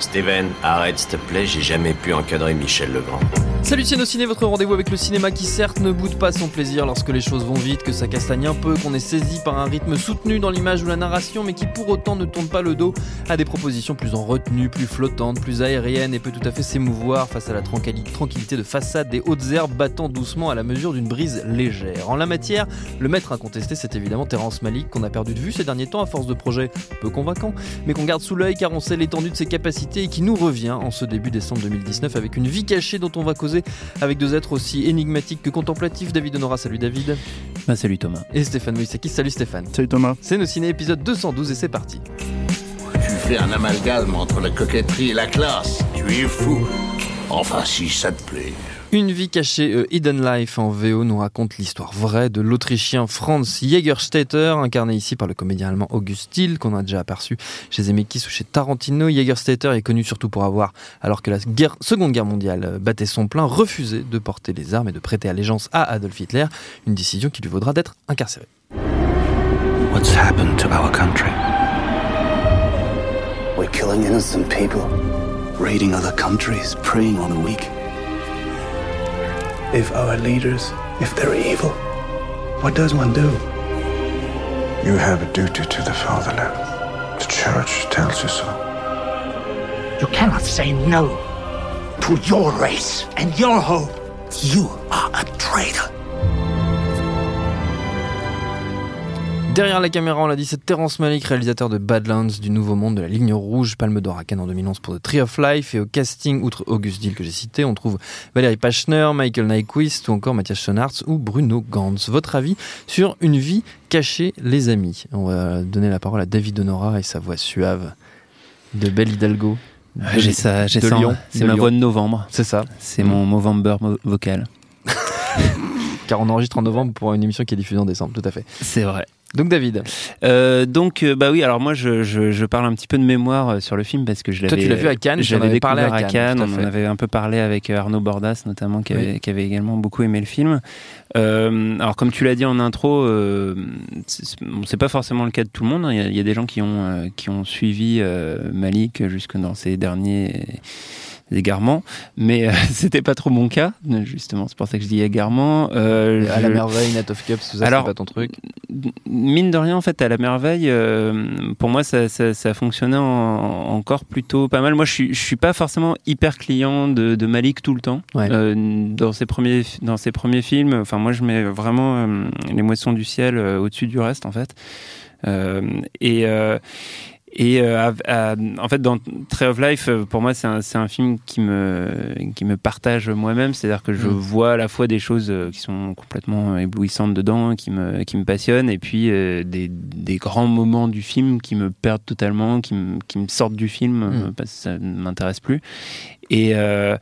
Steven, arrête s'il te plaît, j'ai jamais pu encadrer Michel Legrand. Salut Ciné, votre rendez-vous avec le cinéma qui certes ne boude pas son plaisir lorsque les choses vont vite, que ça castagne un peu, qu'on est saisi par un rythme soutenu dans l'image ou la narration, mais qui pour autant ne tourne pas le dos à des propositions plus en retenue, plus flottantes, plus aériennes et peut tout à fait s'émouvoir face à la tranquillité de façade des hautes herbes battant doucement à la mesure d'une brise légère. En la matière, le maître incontesté c'est évidemment Terence Malik qu'on a perdu de vue ces derniers temps à force de projets peu convaincants, mais qu'on garde sous l'œil car on sait l'étendue de ses capacités et qui nous revient en ce début décembre 2019 avec une vie cachée dont on va causer avec deux êtres aussi énigmatiques que contemplatifs. David Honora, salut David. Bah, salut Thomas. Et Stéphane Moïsaki, salut Stéphane. Salut Thomas. C'est nos ciné épisode 212 et c'est parti. Tu fais un amalgame entre la coquetterie et la classe. Tu es fou. Enfin, si ça te plaît. Une vie cachée, euh, Hidden Life en VO nous raconte l'histoire vraie de l'Autrichien Franz Jägerstätter, incarné ici par le comédien allemand August Thiel, qu'on a déjà aperçu chez Zemeckis ou chez Tarantino. Jägerstätter est connu surtout pour avoir, alors que la Seconde Guerre mondiale euh, battait son plein, refusé de porter les armes et de prêter allégeance à Adolf Hitler, une décision qui lui vaudra d'être incarcéré. What's happened to our country? We're killing innocent people, raiding other countries, preying on the weak. If our leaders, if they're evil, what does one do? You have a duty to the fatherland. The church tells you so. You cannot say no to your race and your hope. You are a traitor. Derrière la caméra, on l'a dit, c'est Terence Malick, réalisateur de Badlands, du Nouveau Monde, de la Ligne Rouge, Palme d'Or à Cannes en 2011 pour The Tree of Life. Et au casting, outre August Dill que j'ai cité, on trouve Valérie Pachner, Michael Nyquist ou encore Mathias Schoenaerts ou Bruno Gantz. Votre avis sur Une vie cachée, les amis? On va donner la parole à David Honora et sa voix suave de Belle Hidalgo. J'ai ça, j'ai ça. C'est ma voix de novembre. C'est ça. C'est mon Movember vocal. Car on enregistre en novembre pour une émission qui est diffusée en décembre, tout à fait. C'est vrai. Donc David. Euh, donc euh, bah oui, alors moi je, je, je, parle un petit peu de mémoire euh, sur le film parce que je l'avais. Toi tu l'as vu à Cannes. J'avais parlé à Cannes. on en avait un peu parlé avec Arnaud Bordas notamment qui, avait, qui avait également beaucoup aimé le film. Euh, alors comme tu l'as dit en intro, euh, c'est pas forcément le cas de tout le monde. Hein. Il y, a, il y a des gens qui ont qui ont suivi Malik jusque dans ses derniers égarements, mais euh, c'était pas trop mon cas, justement, c'est pour ça que je dis égarement. Euh, à la merveille, Net of Cups, tout ça, c'est pas ton truc Mine de rien, en fait, à la merveille, euh, pour moi, ça, ça, ça fonctionnait en, encore plutôt pas mal. Moi, je suis, je suis pas forcément hyper client de, de Malik tout le temps. Ouais. Euh, dans, ses premiers, dans ses premiers films, enfin, moi, je mets vraiment Les Moissons du Ciel au-dessus du reste, en fait. et et euh, euh, en fait, dans Tree of Life, euh, pour moi, c'est un, un, film qui me, qui me partage moi-même. C'est-à-dire que je mm. vois à la fois des choses qui sont complètement éblouissantes dedans, qui me, qui me passionnent, et puis euh, des, des, grands moments du film qui me perdent totalement, qui me, qui me sortent du film mm. parce que ça ne m'intéresse plus. Et, euh,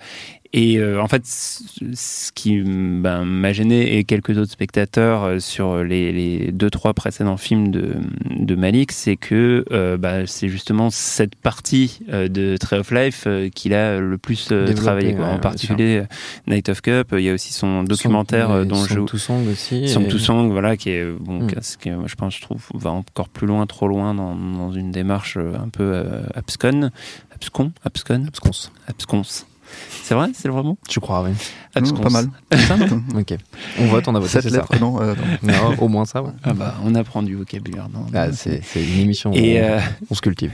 et euh, en fait, ce qui ben, m'a gêné et quelques autres spectateurs euh, sur les, les, deux trois précédents films de, de Malik, c'est que euh, bah, c'est justement cette partie de Tree of Life qu'il a le plus travaillé. Quoi. Ouais, en particulier Night of Cup. Il y a aussi son documentaire son, dont son je to Song aussi. Son et... to Song, voilà, qui est bon, Mm. qui, je pense, je trouve, va encore plus loin, trop loin dans, dans une démarche un peu abscon, abscon, abscon, absconce, absconce. C'est vrai, c'est le vrai mot Je crois, oui. Non, pas mal. Ça, non ok. On vote, on a voté. Cette c'est lettre, ça. non, euh, non. non. Au moins ça, ouais. Ah bah, on apprend du vocabulaire. Non, ah, c'est, c'est une émission et où on, euh, on se cultive.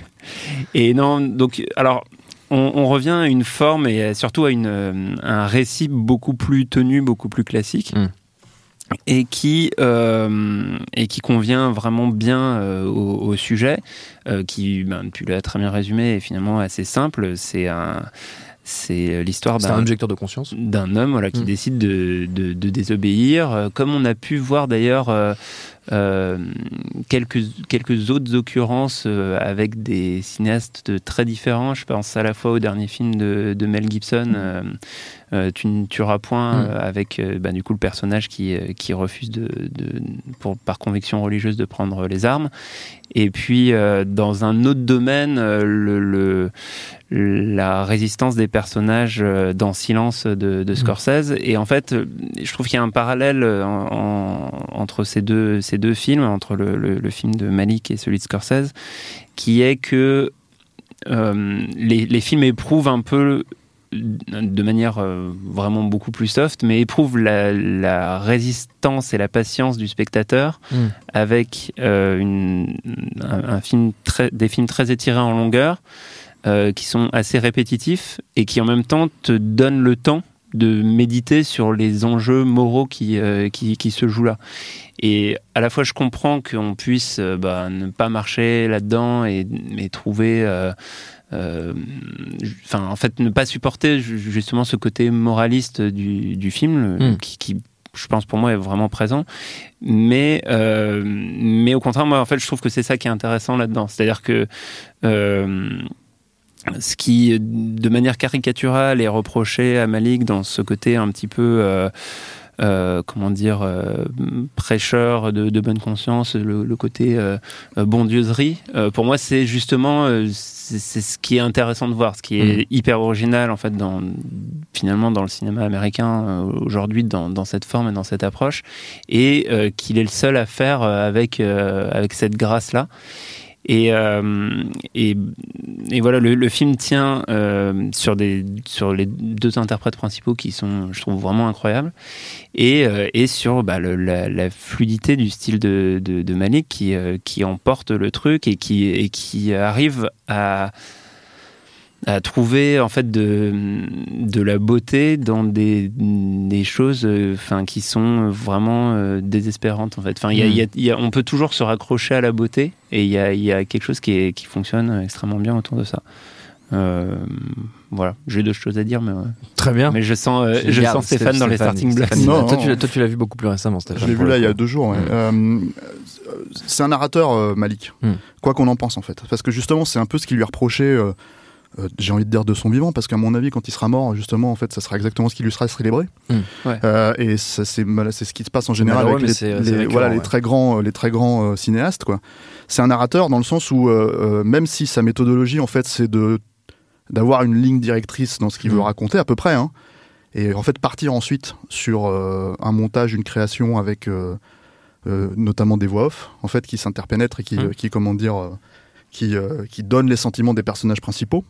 Et non, donc, alors, on, on, revient à une forme et surtout à une, un récit beaucoup plus tenu, beaucoup plus classique. Mm. Et qui, euh, et qui convient vraiment bien euh, au, au, sujet, euh, qui, ben, tu l'as très bien résumé, est finalement assez simple. C'est un, c'est l'histoire C'est un d'un injecteur de conscience. d'un homme voilà, qui Mm. décide de, de- de désobéir, euh, comme on a pu voir d'ailleurs euh, euh, quelques, quelques autres occurrences euh, avec des cinéastes très différents. Je pense à la fois au dernier film de, de Mel Gibson, euh, euh, Tu ne tueras point, Mm. euh, avec euh, bah, du coup le personnage qui, euh, qui refuse de, de- pour, par conviction religieuse de prendre les armes. Et puis euh, dans un autre domaine, euh, le, le- la résistance des personnages euh, dans Silence de, de Scorsese. Et en fait, euh, je trouve qu'il y a un parallèle euh, en- en- entre ces deux, ces deux films, entre le, le- le film de Malik et celui de Scorsese, qui est que euh, les, les films éprouvent un peu de manière euh, vraiment beaucoup plus soft, mais éprouvent la, la résistance et la patience du spectateur Mm. avec euh, une- un, un film très, des films très étirés en longueur, qui sont assez répétitifs et qui en même temps te donnent le temps de méditer sur les enjeux moraux qui, euh, qui, qui se jouent là. Et à la fois, je comprends qu'on puisse euh, bah, ne pas marcher là-dedans et, et trouver. euh, Enfin, en fait, ne pas supporter ju- justement ce côté moraliste du, du film, le- Mm. qui, qui, je pense, pour moi, est vraiment présent. Mais, euh, mais au contraire, moi, en fait, je trouve que c'est ça qui est intéressant là-dedans. C'est-à-dire que. euh, ce qui, de manière caricaturale, est reproché à Malik dans ce côté un petit peu, euh, euh, comment dire, euh, prêcheur de, de bonne conscience, le, le côté euh, euh, bondieuserie, euh, pour moi, c'est justement, euh, c'est ce qui est intéressant de voir, ce qui est Mhm. hyper original, en fait, dans, finalement, dans le cinéma américain aujourd'hui, dans, dans cette forme et dans cette approche, et euh, qu'il est le seul à faire avec, euh, avec cette grâce-là. Et, euh, et, et voilà, le, le film tient euh, sur, des, sur les deux interprètes principaux qui sont, je trouve, vraiment incroyables, et, euh, et sur bah, la, fluidité du style de, de, de Malik qui, qui emporte le truc et qui, et qui arrive à, à trouver en fait de, de la beauté dans des, des choses euh, enfin qui sont vraiment euh, désespérantes en fait enfin il y a- il y a- il y a- on peut toujours se raccrocher à la beauté et il y a, il y a quelque chose qui, est, qui fonctionne extrêmement bien autour de ça Euh, voilà j'ai d'autres choses à dire mais, ouais. Très bien. mais je sens euh, je sens Stéphane dans les starting blocks Non, toi, non. tu l'as- toi, tu l'as vu beaucoup plus récemment, Stéphane. Je l'ai vu là il y a deux jours. ouais. Mm. Euh, c'est un narrateur, euh, Malik. Mm. Quoi qu'on en pense en fait. Parce que justement, c'est un peu ce qui lui est reproché. Euh, euh, j'ai envie de dire de son vivant, parce qu'à mon avis, quand il sera mort, justement, en fait, ça sera exactement ce qui lui sera célébré. Mm. Ouais. Euh, et c'est ce qui se passe en général avec les, les- voilà, les ouais. très grands, euh, les très grands euh, cinéastes. Quoi. C'est un narrateur dans le sens où, euh, euh, même si sa méthodologie, en fait, c'est de d'avoir une ligne directrice dans ce qu'il veut Mm. raconter, à peu près, hein, et en fait partir ensuite sur euh, un montage, une création avec euh, euh, notamment des voix off, en fait, qui s'interpénètrent et qui, Mm. euh, qui comment dire, euh, qui, euh, qui donnent les sentiments des personnages principaux.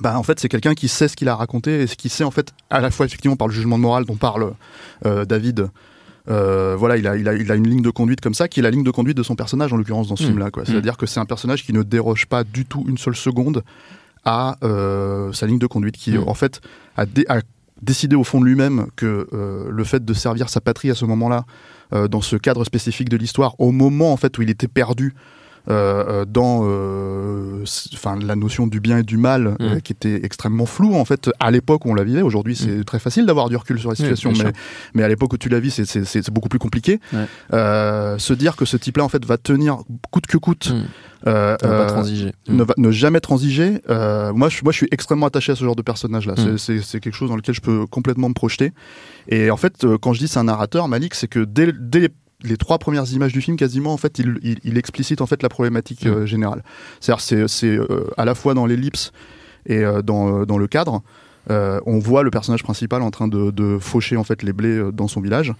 Bah, en fait, c'est quelqu'un qui sait ce qu'il a raconté et qui sait, en fait, à la fois, effectivement, par le jugement de morale dont parle euh, David. euh, voilà, il a, il, a, il a une ligne de conduite comme ça, qui est la ligne de conduite de son personnage, en l'occurrence, dans ce Mm. film-là. C'est-à-dire que c'est un personnage qui ne déroge pas du tout une seule seconde à euh, sa ligne de conduite, qui, Mm. en fait, a, dé- a décidé au fond de lui-même que le fait de servir sa patrie à ce moment-là, dans ce cadre spécifique de l'histoire, au moment en fait où il était perdu euh, euh, dans euh, enfin la notion du bien et du mal euh, Mm. qui était extrêmement floue en fait à l'époque où on la vivait aujourd'hui c'est très facile d'avoir du recul sur la situation mais, mais à l'époque où tu la vis c'est- c'est c'est beaucoup plus compliqué Ouais. Euh, se dire que ce type là en fait va tenir coûte que coûte Mm. euh, pas euh. Mm. ne, va- ne jamais transiger. Euh, moi, je, moi, je suis extrêmement attaché à ce genre de personnage-là. Mm. C'est- quelque chose dans lequel je peux complètement me projeter. Et en fait, quand je dis c'est un narrateur, Malik, c'est que dès, dès les, trois premières images du film, quasiment, en fait, il, il, il explicite en fait la problématique Mm. euh, générale. C'est-à-dire, c'est c'est, euh, à la fois dans l'ellipse et euh, dans, euh, dans le cadre. Euh, on voit le personnage principal en train de, de faucher en fait les blés dans son village.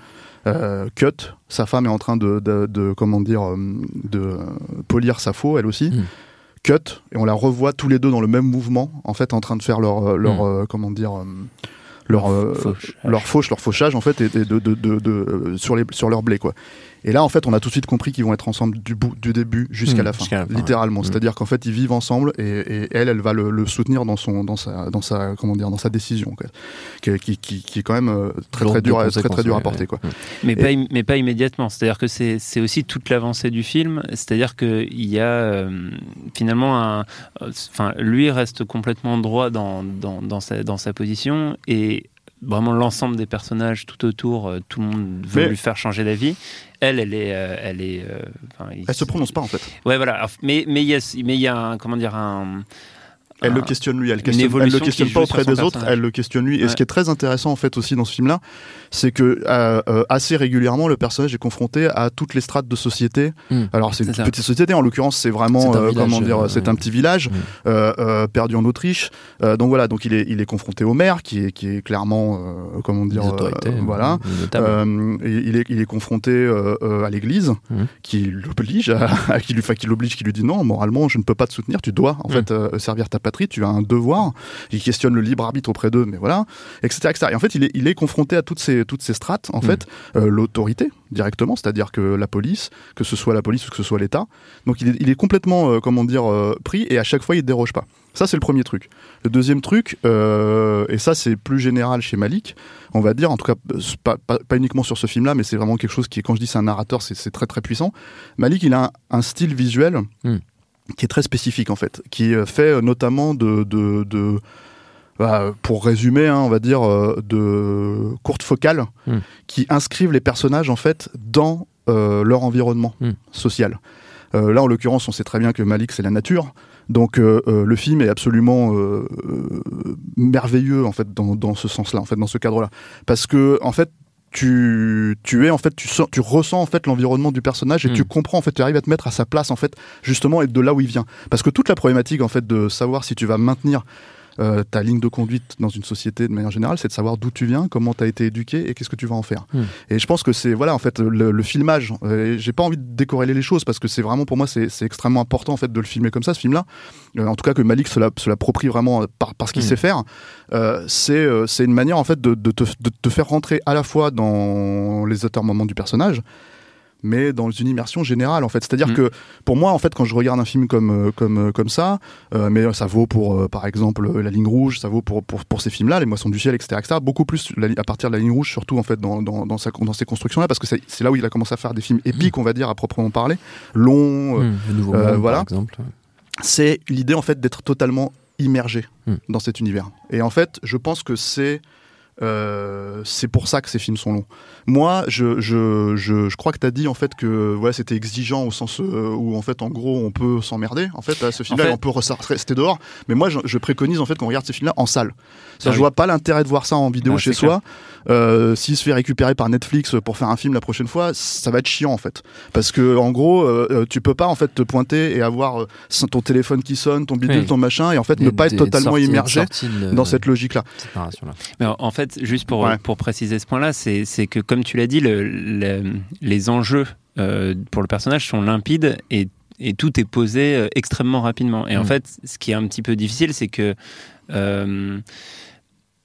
Euh, cut, sa femme est en train de, de, de- comment dire de polir sa faux, elle aussi. Mm. Cut et on la revoit tous les deux dans le même mouvement, en fait, en train de faire leur leur Mm. euh, comment dire euh, leur euh, Fauchage. leur fauche, leur fauchage en fait, et, et de, de, de, de, euh, sur les sur leur blé quoi. Et là, en fait, on a tout de suite compris qu'ils vont être ensemble du, bout, du début jusqu'à Mmh, la fin, jusqu'à la fin, littéralement. ouais. Mmh. C'est-à-dire qu'en fait, ils vivent ensemble et, et elle, elle va le, le soutenir dans son, dans sa, dans sa, comment dire, dans sa décision, quoi. Qui, qui, qui, qui est quand même euh, très très dur, à, très très dur à porter, ouais. quoi. Mais, Et- pas, im- mais pas immédiatement. C'est-à-dire que c'est c'est aussi toute l'avancée du film. C'est-à-dire qu'il y a euh, finalement un. euh, Enfin, lui reste complètement droit dans, dans, dans, sa, dans sa position et vraiment l'ensemble des personnages tout autour, euh, tout le monde veut Mais- lui faire changer d'avis. Elle, elle est. euh, elle est euh, Elle se prononce pas, en fait. Ouais, voilà. Mais mais il y a, mais il y a un. Comment dire un. Elle un- le questionne lui, elle, questionne, elle le questionne pas auprès des autres, elle le questionne lui. Et Ouais. ce qui est très intéressant en fait aussi dans ce film-là, c'est que euh, euh, assez régulièrement le personnage est confronté à toutes les strates de société. Mm. Alors c'est une ça. petite société, en l'occurrence c'est vraiment euh, village, comment dire, euh, c'est un petit village Mm. euh, euh, perdu en Autriche. Donc voilà, donc il est il est confronté au maire qui est qui est clairement comment dire voilà. il est il est confronté à l'église Mhm. qui l'oblige à, à- qui lui qui l'oblige qui lui dit non moralement je ne peux pas te soutenir tu dois en fait servir ta patrie tu as un devoir il questionne le libre arbitre auprès d'eux mais voilà etc etc et en fait il est il est confronté à toutes ces toutes ces strates en Mhm. fait euh, l'autorité directement c'est-à-dire que la police que ce soit la police ou que ce soit l'État donc il est, il est complètement euh, comment dire euh, pris et à chaque fois il déroge pas ça c'est le premier truc le deuxième truc euh, et ça c'est plus général chez Malik on va dire, en tout cas, pas, pas, pas uniquement sur ce film-là, mais c'est vraiment quelque chose qui, est- quand je dis c'est un narrateur, c'est très très puissant. Malik, il a un, un style visuel Mm. Qui est très spécifique en fait, qui est fait euh, notamment de, de, de bah, pour résumer, hein, on va dire, euh, de courtes focales Mm. qui inscrivent les personnages en fait dans euh, leur environnement Mm. social. Euh, là, en l'occurrence, on sait très bien que Malik, c'est la nature. Donc, euh, euh, le film est absolument euh, euh, merveilleux en fait dans, dans ce sens-là, en fait, dans ce cadre-là, parce que en fait, tu, tu es en fait, tu, sens- tu ressens en fait l'environnement du personnage et Mm. tu comprends en fait, tu arrives à te mettre à sa place en fait, justement, et de là où il vient. Parce que toute la problématique en fait de savoir si tu vas maintenir euh, ta ligne de conduite dans une société de manière générale, c'est de savoir d'où tu viens, comment tu as été éduqué et qu'est-ce que tu vas en faire. Hmm. Et je pense que c'est voilà en fait le, le filmage. euh, J'ai pas envie de décorréler les choses parce que c'est vraiment pour moi c'est extrêmement important en fait de le filmer comme ça ce film-là. Euh, en tout cas que Malik se la- se l'approprie vraiment par, par ce qu'il Hmm. sait faire. C'est c'est une manière en fait de, de, te, de te faire rentrer à la fois dans les auteurs moments du personnage mais dans une immersion générale en fait. C'est-à-dire Mm. que pour moi en fait quand je regarde un film comme euh, comme euh, comme ça, euh, mais ça vaut pour euh, par exemple La Ligne Rouge, ça vaut pour pour, pour ces films-là, Les Moissons du ciel, etc., etc. Beaucoup plus la à partir de La Ligne Rouge surtout en fait dans dans dans, sa, dans ces constructions-là parce que c'est là où il a commencé à faire des films épiques on va dire à proprement parler, longs. nouveau euh, monde, voilà. c'est l'idée en fait d'être totalement immergé dans cet univers. Et en fait, je pense que c'est euh, c'est pour ça que ces films sont longs. Moi, je, je, je, je crois que tu as dit en fait que voilà, c'était exigeant au sens euh, où en fait en gros on peut s'emmerder. En fait, à ce film-là, En fait- on peut rester dehors. Mais moi, je, préconise en fait qu'on regarde ces films-là en salle. Ça, Ah je vois pas l'intérêt de voir ça en vidéo Ah, chez soi. Euh, S'il se fait récupérer par Netflix pour faire un film la prochaine fois, ça va être chiant en fait. Parce que en gros, euh, euh, tu peux pas en fait te pointer et avoir euh, ton téléphone qui sonne, ton bidule, Oui. ton machin, et en fait ne pas être totalement sorties- immergé de- dans cette logique-là. Mais en- fait, juste pour, Ouais. pour préciser ce point-là, c'est c'est que, comme tu l'as dit, le- le- les enjeux euh, pour le personnage sont limpides et, et tout est posé euh, extrêmement rapidement. Et en Mm. fait, ce qui est un petit peu difficile, c'est que euh,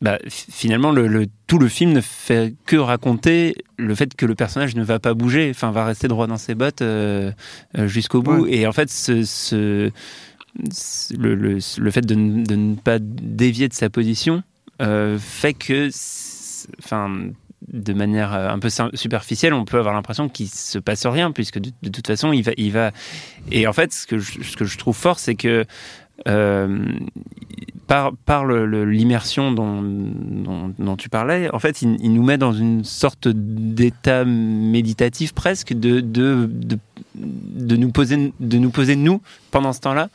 bah, finalement, le, le- tout le film ne fait que raconter le fait que le personnage ne va pas bouger, enfin, va rester droit dans ses bottes euh, euh, jusqu'au bout. Et en fait, ce, ce- ce- le, le- le fait de, ne- de ne pas dévier de sa position euh, fait que, enfin, de manière un peu superficielle, on peut avoir l'impression qu'il se passe rien, puisque de, de toute façon, il va, il va. Et en fait, ce que je, ce que je trouve fort, c'est que euh, par, par l'immersion dont, dont, dont tu parlais, en fait, il, il nous met dans une sorte d'état méditatif presque de, de, de, de nous poser, de nous poser nous pendant ce temps-là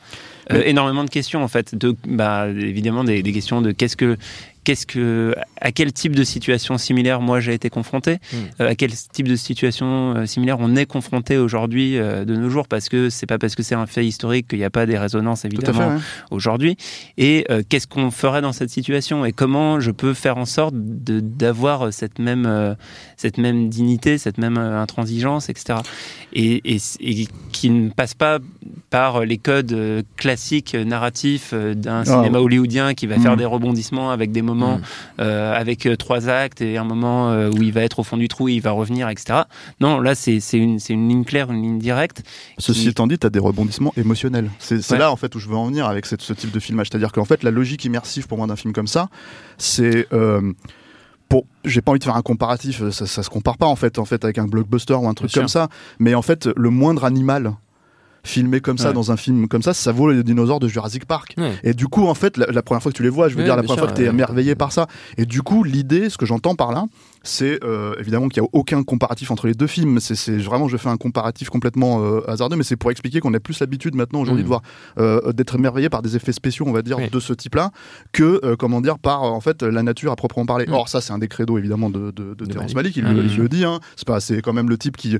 euh, énormément de questions en fait, de, bah, évidemment des, des questions de qu'est-ce que qu'est-ce que à quel type de situation similaire moi j'ai été confronté, Mm. euh, à quel type de situation euh, similaire on est confronté aujourd'hui euh, de nos jours parce que c'est pas parce que c'est un fait historique qu'il n'y a pas des résonances évidemment aujourd'hui. Et qu'est-ce qu'on ferait dans cette situation et comment je peux faire en sorte de d'avoir cette même cette même dignité cette même intransigeance etc et, et, et qui ne passe pas par les codes classiques narratifs d'un Ah, cinéma hollywoodien qui va faire Mm. des rebondissements avec des moments moment Mm. euh, avec euh, trois actes et un moment euh, où il va être au fond du trou et il va revenir, etc. Non, là, c'est une, ligne claire, une ligne directe. Ceci qui- étant dit, tu as des rebondissements émotionnels. C'est c'est Ouais. là en fait où je veux en venir avec cette- ce type de filmage. C'est-à-dire qu'en fait, la logique immersive pour moi d'un film comme ça, c'est euh, pour. J'ai pas envie de faire un comparatif. Ça, ça se compare pas en fait, en fait avec un blockbuster ou un truc Bien comme sûr. ça. Mais en fait, le moindre animal filmé comme ça Ouais. dans un film comme ça, ça vaut les dinosaures de Jurassic Park. Ouais. Et du coup, en fait, la, la première fois que tu les vois, je veux Ouais, dire, la première sûr, fois que tu es émerveillé par ça. Et du coup, l'idée, ce que j'entends par là, c'est euh, évidemment qu'il n'y a aucun comparatif entre les deux films. C'est vraiment, je fais un comparatif complètement euh, hasardeux, mais c'est pour expliquer qu'on a plus l'habitude maintenant aujourd'hui de voir euh, d'être émerveillé par des effets spéciaux, on va dire, Oui. de ce type-là, que comment dire par en fait la nature à proprement parler. Mhm. Or, ça, c'est un des credos évidemment de, de, de De Terrence Malick. Malick. Il, le- il le dit. Hein. C'est pas, c'est quand même le type qui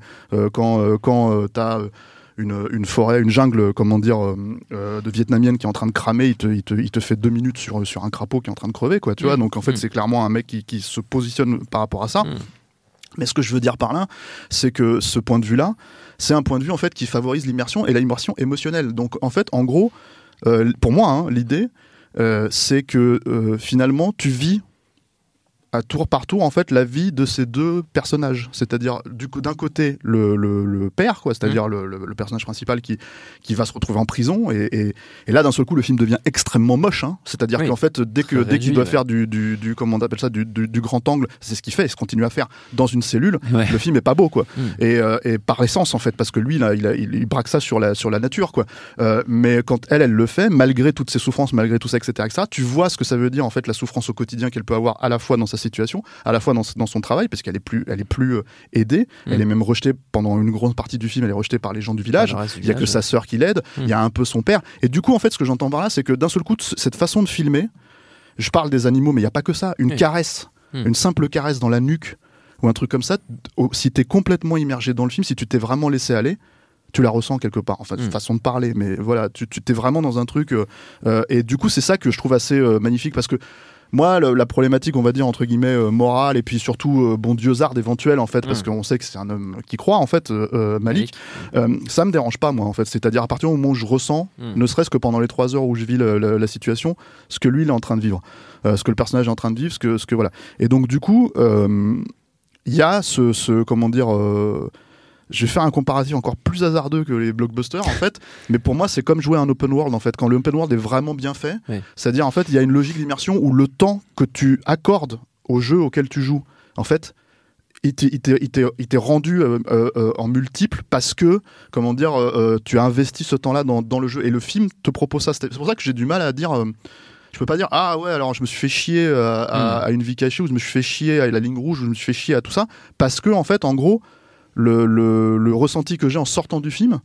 quand quand t'as une, une forêt, une jungle, comment dire, euh, euh, de vietnamienne qui est en train de cramer, il te, il te, il te fait deux minutes sur, sur un crapaud qui est en train de crever, quoi, tu Mm. vois. Donc en fait, Mm. c'est clairement un mec qui, qui se positionne par rapport à ça. Mm. Mais ce que je veux dire par là, c'est que ce point de vue-là, c'est un point de vue en fait qui favorise l'immersion et l'immersion émotionnelle. Donc en fait, en gros, euh, pour moi, hein, l'idée, euh, c'est que finalement, tu vis à tour par tour en fait la vie de ces deux personnages c'est-à-dire du coup d'un côté le, le, le père quoi c'est-à-dire le, le- le personnage principal qui qui va se retrouver en prison et, et, et là d'un seul coup le film devient extrêmement moche hein. c'est-à-dire Oui. qu'en fait dès que Très dès qu'il doit ouais. faire du, du, du comment on appelle ça du, du, du grand angle c'est ce qu'il fait et se continue à faire dans une cellule Ouais. le film est pas beau quoi Mm. et, euh, et par essence en fait parce que lui là il, a- il, il braque ça sur la sur la nature quoi Euh, mais quand elle elle le fait malgré toutes ses souffrances malgré tout ça etc etc tu vois ce que ça veut dire en fait la souffrance au quotidien qu'elle peut avoir à la fois dans sa situation à la fois dans, dans son travail parce qu'elle est plus elle est plus euh, aidée elle Mm. est même rejetée pendant une grande partie du film elle est rejetée par les gens du village il y a que sa sœur qui l'aide Mm. il y a un peu son père et du coup en fait ce que j'entends par là c'est que d'un seul coup cette façon de filmer je parle des animaux mais il y a pas que ça une Oui. caresse Mm. une simple caresse dans la nuque ou un truc comme ça, si t'es complètement immergé dans le film, si tu t'es vraiment laissé aller, tu la ressens quelque part. Enfin, Mm. façon de parler, mais voilà, tu t'es vraiment dans un truc. euh, euh, et du coup, c'est ça que je trouve assez euh, magnifique parce que moi, le- la problématique, on va dire entre guillemets euh, morale et puis surtout euh, bon dieuxarde éventuelle en fait, parce Mm. qu'on sait que c'est un homme qui croit en fait, euh, euh, Malik. Euh, ça me dérange pas moi en fait. C'est-à-dire à partir du moment où je ressens, Mm. ne serait-ce que pendant les trois heures où je vis le- le- la situation, ce que lui il est en train de vivre, ce que le personnage est en train de vivre, ce que, ce que voilà. Et donc du coup, il y a ce, ce comment dire. euh, je vais faire un comparatif encore plus hasardeux que les blockbusters en fait, mais pour moi c'est comme jouer à un open world en fait. Quand le open world est vraiment bien fait, Oui. c'est-à-dire en fait il y a une logique d'immersion où le temps que tu accordes au jeu auquel tu joues, en fait, il t'est- rendu euh, euh, euh, en multiple parce que, comment dire, euh, tu as investi ce temps-là dans, dans le jeu et le film te propose ça. C'est pour ça que j'ai du mal à dire. je peux pas dire ah ouais alors je me suis fait chier euh, à, Mm. à une vie cachée ou je me suis fait chier à la ligne rouge ou je me suis fait chier à tout ça parce que en fait en gros le, le, le ressenti que j'ai en sortant du film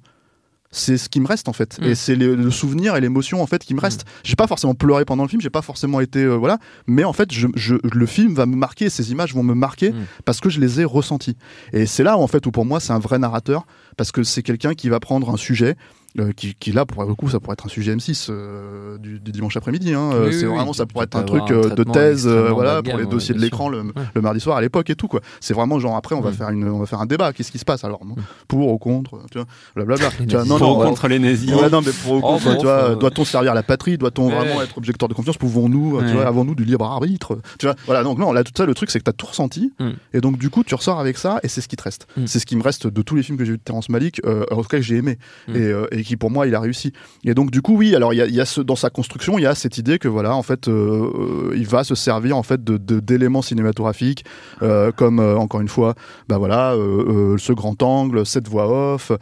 c'est ce qui me reste en fait. Mm. et c'est le, souvenir et l'émotion en fait qui me reste j'ai pas forcément pleuré pendant le film j'ai pas forcément été euh, voilà. Mais en fait je, je- le film va me marquer ces images vont me marquer Mm. parce que je les ai ressenties. Et c'est là en fait où pour moi c'est un vrai narrateur parce que c'est quelqu'un qui va prendre un sujet euh, qui, qui là pour le coup ça pourrait être un sujet M6 euh, du, du dimanche après-midi hein. Euh, Oui, c'est oui, vraiment ça pourrait être un truc un euh, de thèse euh, voilà pour les gamme, dossiers de l'écran le, Ouais. le mardi soir à l'époque et tout quoi c'est vraiment genre après on va faire une on va faire un débat qu'est-ce qui se passe alors pour ou contre tu vois? Blablabla tu vois, non Pour non ou contre les nazis. Ouais, non, mais pour coup, Oh, enfin, bon, tu vois, doit-on servir la patrie? Doit-on Ouais. vraiment être objecteur de confiance? Pouvons-nous, euh, tu vois, avons-nous du libre arbitre? Tu vois, voilà. Donc non, là, tout ça, le truc, c'est que t'as tout ressenti, Mm. et donc du coup, tu ressors avec ça, et c'est ce qui te reste. Mm. C'est ce qui me reste de tous les films que j'ai vu de Terrence Malick, euh, en tout cas que j'ai aimé, Mm. et, euh, et qui pour moi, il a réussi. Et donc du coup, oui, alors il y a, dans sa construction, il y a cette idée que voilà, en fait, euh, euh, il va se servir en fait d'éléments cinématographiques, euh, comme encore une fois, bah voilà, ce grand angle, cette voix off,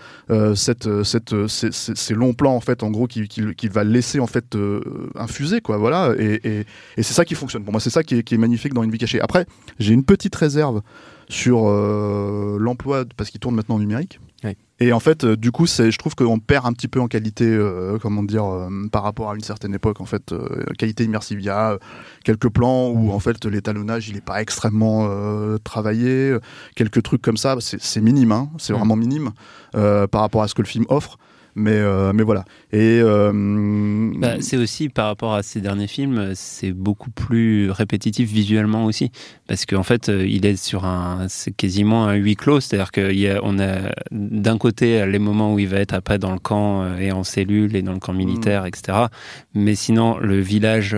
cette, cette, ces, longs plans en fait, en gros, qui, qui, qui va laisser en fait infuser quoi, voilà, et, c'est ça qui fonctionne. Pour moi, c'est ça qui est, qui est magnifique dans une vie cachée. Après, j'ai une petite réserve sur l'emploi parce qu'il tourne maintenant en numérique. Et en fait, euh, du coup, c'est, je trouve qu'on perd un petit peu en qualité, euh, comment dire, euh, par rapport à une certaine époque. En fait, euh, qualité immersive. Il y a quelques plans où en fait l'étalonnage il est pas extrêmement euh, travaillé, quelques trucs comme ça. C'est, minime, hein, c'est Mm. vraiment minime euh, par rapport à ce que le film offre. Mais, euh, mais voilà. Et euh, Bah, c'est aussi par rapport à ces derniers films, c'est beaucoup plus répétitif visuellement aussi, parce qu'en fait, euh, il est sur un, c'est quasiment un huis clos, c'est-à-dire qu'il y a, on a d'un côté les moments où il va être après dans le camp et en cellule et dans le camp militaire, etc. Mais sinon, le village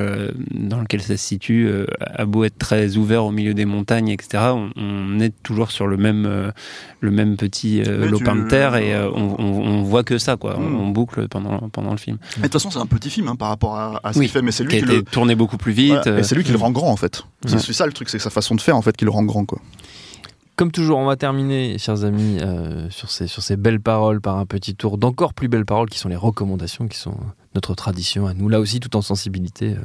dans lequel ça se situe a beau être très ouvert au milieu des montagnes, etc. On, on est toujours sur le même, le même petit lopin de terre et on, on, on voit que ça, quoi. Mm. On, on boucle pendant pendant le film. mais de toute façon, c'est un petit film hein, par rapport à, à ce Oui, qu'il fait, mais c'est lui qui a qui, été le. tourné beaucoup plus vite. Voilà, et c'est lui qui le rend grand en fait. C'est Ouais. c'est ça le truc, c'est sa façon de faire en fait qui le rend grand quoi. Comme toujours, on va terminer, chers amis, euh, sur, ces, sur ces belles paroles par un petit tour d'encore plus belles paroles qui sont les recommandations, qui sont notre tradition à nous, là aussi, tout en sensibilité, euh,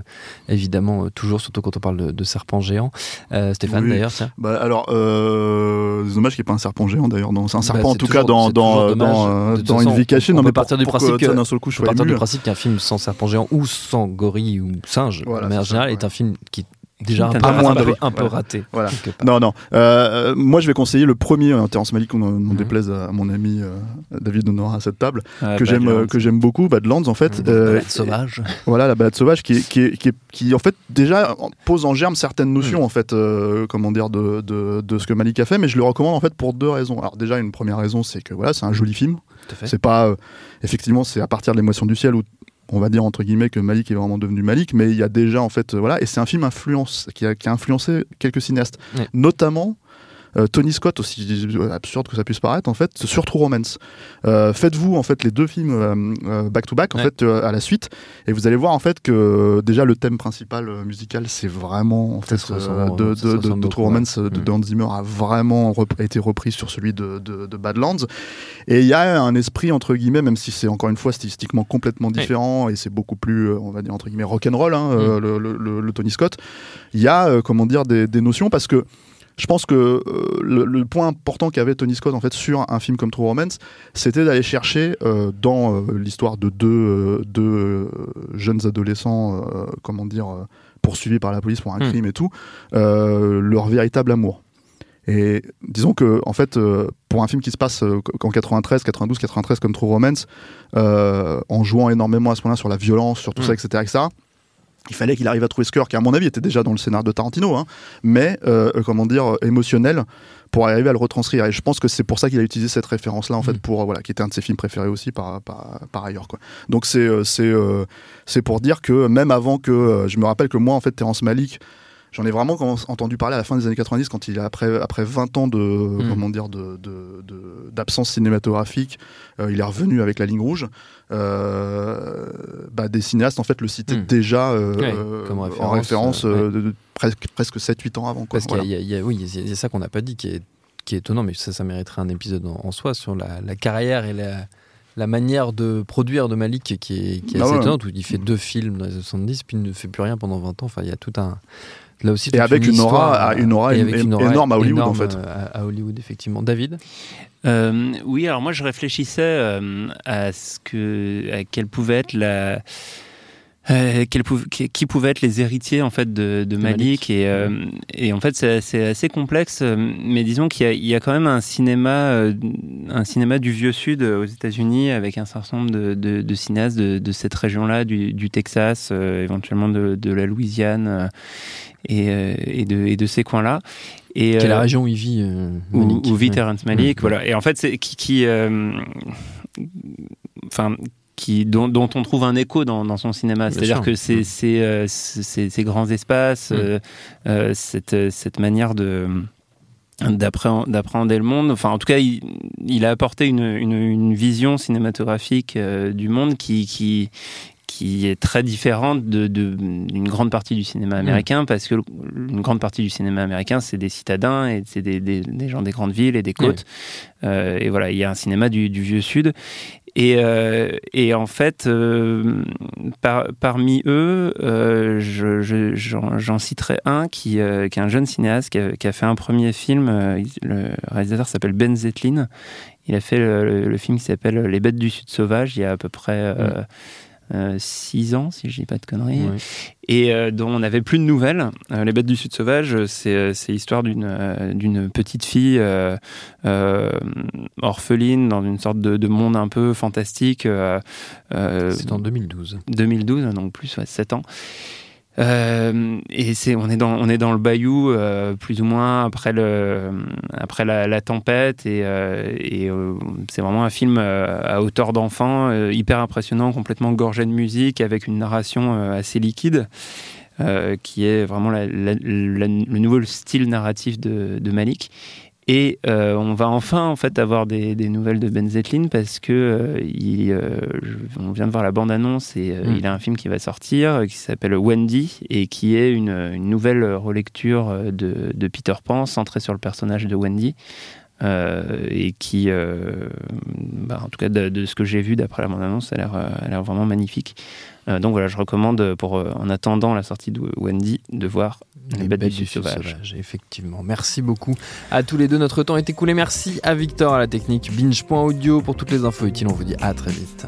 évidemment, euh, toujours, surtout quand on parle de, de serpents géants. Euh, Stéphane, Oui. d'ailleurs, tiens. Bah, alors, c'est dommage qu'il n'y ait pas un serpent géant d'ailleurs. C'est un serpent Bah, en c'est tout toujours- cas dans, dans, dans, façon, une vie cachée. on Non, peut mais pour- partir du principe d'un seul coup je partir du principe qu'un film sans serpent géant ou sans gorille ou singe, Voilà, ça, générale, est un film qui déjà un peu, un raté. Voilà. Non, non. Euh, moi, je vais conseiller le premier euh, Terrence Malick, on n'en Mhm. déplaise à mon ami euh, David Honora à cette table, Ah, que j'aime, euh, que j'aime beaucoup, Badlands en fait. Mmh, Euh, balade sauvage. Voilà, la balade sauvage qui, est- qui, est- qui, est- qui, en fait déjà pose en germe certaines notions Mm. en fait, comment dire, de, de, de ce que Malik a fait, mais je le recommande en fait pour deux raisons. Alors déjà, une première raison, c'est que voilà, c'est un joli film. C'est pas effectivement, c'est à partir de l'émotion du ciel où on va dire entre guillemets que Malik est vraiment devenu Malik, mais il y a déjà en fait euh, voilà, et c'est un film influence qui a, qui a influencé quelques cinéastes, Ouais. notamment. Euh, Tony Scott, aussi absurde que ça puisse paraître, en fait, sur True Romance. Euh, Faites-vous en fait les deux films euh, euh, back to back en Ouais. fait euh, à la suite, et vous allez voir en fait que déjà le thème principal euh, musical, c'est vraiment en fait euh, de, True Romance euh, de, Mm. Hans Zimmer a vraiment été repris sur celui de, Badlands. Et il y a un esprit, entre guillemets, même si c'est encore une fois stylistiquement complètement différent et c'est beaucoup plus, euh, on va dire, entre guillemets, rock'n'roll, hein, euh, le, le- Tony Scott, il y a, euh, comment dire, des, des notions parce que je pense que euh, le, le point important qu'avait Tony Scott en fait sur un film comme True Romance, c'était d'aller chercher euh, dans euh, l'histoire de deux, deux jeunes adolescents, comment dire, poursuivis par la police pour un Mm. crime et tout, leur véritable amour. Et disons que, en fait, euh, pour un film qui se passe euh, en 93, 92, 93 comme True Romance, euh, en jouant énormément à ce moment-là sur la violence, sur tout Mm. ça, etc., etc., il fallait qu'il arrive à trouver ce cœur qui, à mon avis, était déjà dans le scénario de Tarantino, hein, mais, euh, euh, comment dire, euh, émotionnel pour arriver à le retranscrire. Et je pense que c'est pour ça qu'il a utilisé cette référence-là, en fait, Mm. pour, euh, voilà, qui était un de ses films préférés aussi par, par, par ailleurs, quoi. Donc c'est, c'est, c'est pour dire que même avant que, je me rappelle que moi, en fait, Terrence Malick, J'en ai vraiment entendu parler à la fin des années 90 quand il a après après 20 ans de Mm. comment dire de d'absence cinématographique, euh, il est revenu avec la ligne rouge. Euh, bah, des cinéastes en fait le citaient Mm. déjà euh, Ouais, comme en référence, référence euh, euh, de, de presque presque 7-8 ans avant quoi. Parce qu'il y a- y y oui, il y a- ça qu'on n'a pas dit qui est, qui est étonnant, mais ça, ça mériterait un épisode en, en soi sur la, la carrière et la, la manière de produire de Malik qui est, qui est Ah assez ouais. étonnante, où il fait deux films dans les années 70, puis il ne fait plus rien pendant 20 ans. Enfin, il y a tout un. Là aussi, Et avec une aura- histoire, à- une aura et é- avec une aura énorme à Hollywood, en fait. euh, À, à Hollywood, effectivement. David? Euh, oui, alors moi je réfléchissais euh, à ce que, à quelle pouvait être la, euh, quelle pou- qui, pouvaient être les héritiers en fait de, de Malik, Malik. et, euh, et en fait c'est assez complexe, euh, mais disons qu'il y, y a quand même un cinéma, euh, un cinéma du vieux sud euh, aux États-Unis avec un certain nombre de, de, de cinéastes de, de cette région-là, du, du Texas, euh, éventuellement de, de la Louisiane euh, et, euh, et, de, et de ces coins-là. Et, est la euh, région où il vit. euh, où, Malik. où vit Ouais. Terrence Malick, Mm. voilà. Et en fait, c'est qui, qui euh, enfin, qui dont, dont on trouve un écho dans, dans son cinéma. C'est-à-dire que Mm. euh, ces grands espaces, Mm. euh, euh, cette cette manière de d'appréhend- d'appréhender le monde. Enfin, en tout cas, il, il a apporté une, une, une vision cinématographique du monde qui, qui, qui est très différente de, de- d'une grande partie du cinéma américain, parce que une grande partie du cinéma américain, c'est des citadins et c'est des, des, des gens des grandes villes et des côtes. Et voilà, il y a un cinéma du, du vieux sud. Et, euh, et en fait, euh, par- parmi eux, euh, je- je- j'en citerai un qui, est un jeune cinéaste qui a, a fait un premier film. il- le réalisateur s'appelle Ben Zetlin. Il a fait le, film qui s'appelle Les bêtes du sud sauvage il y a à peu près 6 ans, si je dis pas de conneries, et dont on n'avait plus de nouvelles. les Bêtes du Sud Sauvage, c'est l'histoire d'une petite fille orpheline dans une sorte de, monde un peu fantastique. c'est en 2012. 2012, donc plus, 7 ans. Euh, et c'est on est dans on est dans le bayou euh, plus ou moins après le après la, tempête et, euh, c'est vraiment un film à hauteur d'enfant hyper impressionnant complètement gorgé de musique avec une narration assez liquide qui est vraiment le nouveau style narratif de, de Malik et euh, on va enfin en fait avoir des, nouvelles de Ben Zetlin parce que euh, il, euh, on vient de voir la bande-annonce et mm. il a un film qui va sortir qui s'appelle Wendy et qui est une, nouvelle relecture de, Peter Pan centrée sur le personnage de Wendy. Et qui, bah, en tout cas de, ce que j'ai vu d'après la bande-annonce, a l'air vraiment magnifique. donc voilà, je recommande pour, en attendant la sortie de Wendy, de voir les, bêtes, du, sauvage. Effectivement. Merci beaucoup à tous les deux. Notre temps est écoulé. Merci à Victor à la technique binge.audio pour toutes les infos utiles. On vous dit à très vite.